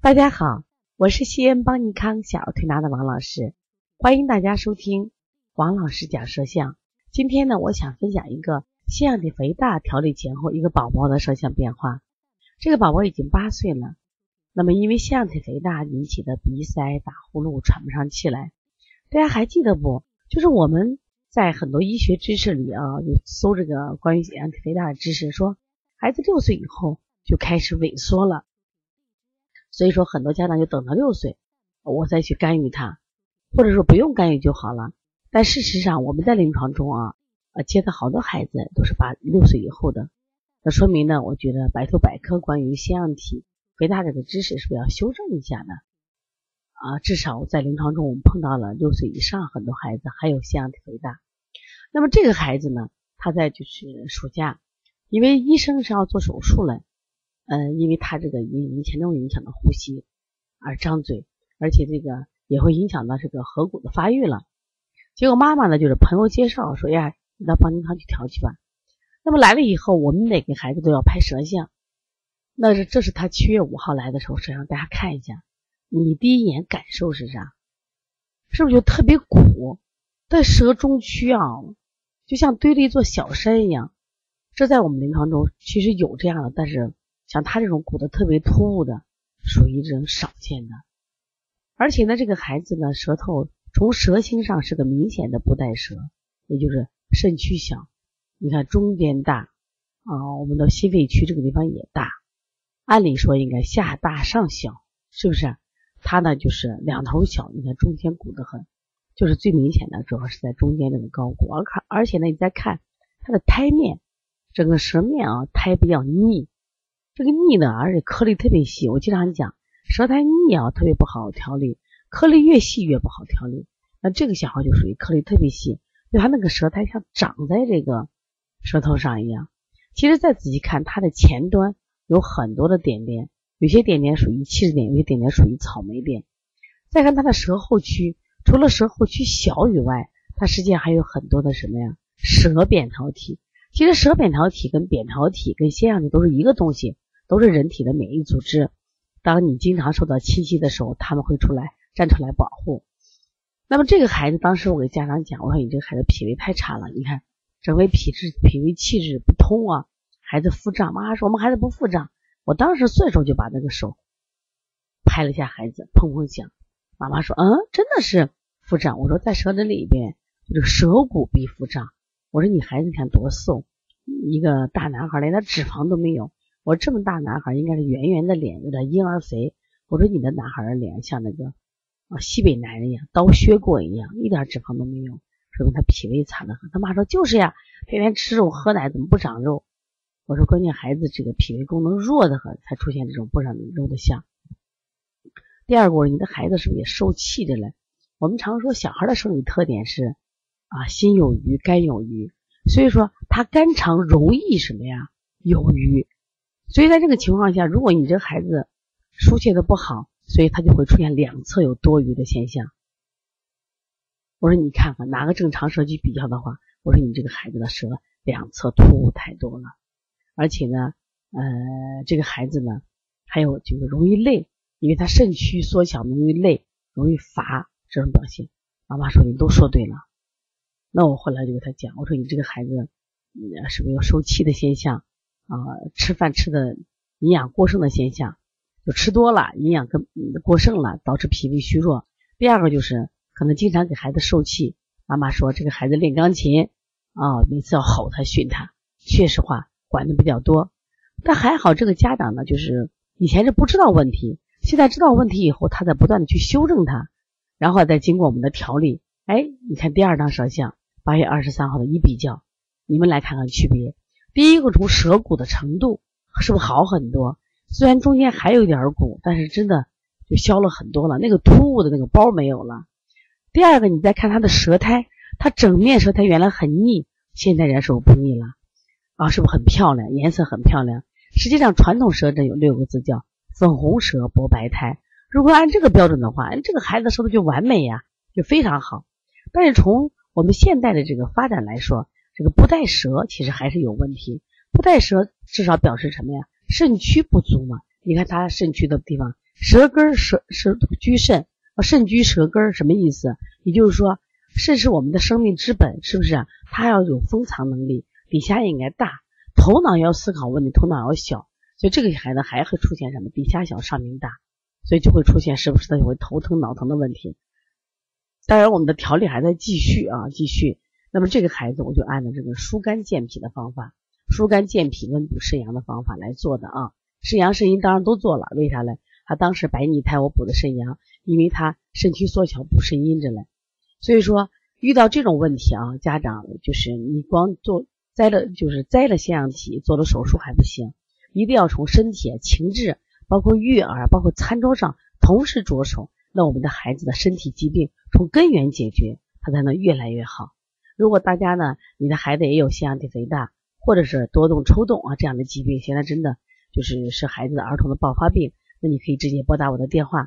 大家好，我是西安邦尼康小儿推拿的王老师，欢迎大家收听王老师讲舌象。今天呢，我想分享一个腺样体肥大调理前后一个宝宝的舌象变化。这个宝宝已经八岁了，那么因为腺样体肥大引起的鼻塞、打呼噜、喘不上气来，大家还记得不？就是我们在很多医学知识里啊，有搜这个关于腺样体肥大的知识，说孩子六岁以后就开始萎缩了。所以说，很多家长就等到六岁，我再去干预他，或者说不用干预就好了。但事实上，我们在临床中啊，呃，接的好多孩子都是八六岁以后的，那说明呢，我觉得百度百科关于腺样体肥大这个知识是不是要修正一下呢？啊，至少在临床中我们碰到了六岁以上很多孩子还有腺样体肥大。那么这个孩子呢，他在就是暑假，因为医生是要做手术了。嗯，因为他这个影前重影响到呼吸而张嘴，而且这个也会影响到这个颌骨的发育了。结果妈妈呢，就是朋友介绍说呀，你到邦尼康去调去吧。那么来了以后，我们每个孩子都要拍舌像。那是这是他七月五号来的时候，舌像大家看一下，你第一眼感受是啥？是不是就特别鼓？在舌中区啊，就像堆了一座小山一样。这在我们临床中其实有这样的，但是。像他这种鼓的特别突兀的，属于这种少见的。而且呢，这个孩子呢，舌头从舌心上是个明显的不带舌，也就是肾区小。你看中间大啊，我们的心肺区这个地方也大。按理说应该下大上小，是不是？他呢就是两头小，你看中间鼓得很，就是最明显的主要是在中间这个高鼓。而看，而且呢，你再看他的胎面，整个舌面啊，胎比较腻。这个腻呢，而且颗粒特别细。我经常讲，舌苔腻啊，特别不好调理，颗粒越细越不好调理。那这个小孩就属于颗粒特别细，就他那个舌苔像长在这个舌头上一样。其实再仔细看，它的前端有很多的点点，有些点点属于气质点，有些点点属于草莓点。再看它的舌后区，除了舌后区小以外，它实际上还有很多的什么呀？舌扁桃体。其实舌扁桃体跟扁桃体跟腺样体都是一个东西。都是人体的免疫组织，当你经常受到侵袭的时候，他们会出来站出来保护。那么这个孩子，当时我给家长讲，我说你这个孩子脾胃太差了，你看整个脾质、脾胃气滞不通啊，孩子腹胀。妈妈说我们孩子不腹胀，我当时顺手就把那个手拍了一下孩子，砰砰响。妈妈说嗯，真的是腹胀。我说在舌诊里边，就是舌骨必腹胀。我说你孩子你看多瘦，一个大男孩连点脂肪都没有。我说这么大男孩应该是圆圆的脸，有点婴儿肥。我说你的男孩的脸像那个啊西北男人一样，刀削过一样，一点脂肪都没有，说明他脾胃差得很。他妈说就是呀，天天吃肉喝奶，怎么不长肉？我说关键孩子这个脾胃功能弱得很，才出现这种不长肉的相。第二个，你的孩子是不是也受气的了？我们常说小孩的生理特点是啊心有余，肝有余，所以说他肝肠容易什么呀有余。所以在这个情况下，如果你这孩子疏泄的不好，所以他就会出现两侧有多余的现象。我说你看看拿个正常舌区比较的话，我说你这个孩子的舌两侧突兀太多了，而且呢，呃，这个孩子呢还有就是容易累，因为他肾虚缩小，容易累，容易乏这种表现。妈妈说你都说对了，那我后来就给他讲，我说你这个孩子是不是有受气的现象？啊，吃饭吃的营养过剩的现象，就吃多了，营养跟过剩了，导致脾胃虚弱。第二个就是可能经常给孩子受气。妈妈说这个孩子练钢琴啊，每次要吼他训他，确实话管的比较多。但还好这个家长呢，就是以前是不知道问题，现在知道问题以后，他在不断的去修正它，然后再经过我们的调理。哎，你看第二张舌象，八月二十三号的一比较，你们来看看区别。第一个从舌骨的程度是不是好很多？虽然中间还有一点鼓，但是真的就消了很多了，那个突兀的那个包没有了。第二个，你再看他的舌苔，他整面舌苔原来很腻，现在人说不腻了啊，是不是很漂亮？颜色很漂亮。实际上传统舌诊有六个字叫粉红舌薄白苔。如果按这个标准的话，这个孩子舌头就完美呀，就非常好。但是从我们现代的这个发展来说，这个不带舌其实还是有问题，不带舌至少表示什么呀？肾区不足嘛。你看他肾区的地方舌根舌舌居肾，肾居舌根什么意思？也就是说，肾是我们的生命之本，是不是？它要有封藏能力，底下应该大，头脑要思考问题，头脑要小，所以这个孩子还会出现什么？底下小上面大，所以就会出现时不时的会头疼脑疼的问题。当然，我们的调理还在继续啊，继续。那么这个孩子，我就按照这个疏肝健脾的方法，疏肝健脾、温补肾阳的方法来做的啊。肾阳肾阴当然都做了，为啥嘞？他当时白泥胎我补的肾阳，因为他肾虚缩小补肾阴着嘞。所以说遇到这种问题啊，家长就是你光做摘了就是摘了腺样体做了手术还不行，一定要从身体、情志，包括育儿、包括餐桌上同时着手，那我们的孩子的身体疾病从根源解决，他才能越来越好。如果大家呢，你的孩子也有腺样体肥大或者是多动抽动啊这样的疾病，现在真的就是是孩子的儿童的爆发病。那你可以直接拨打我的电话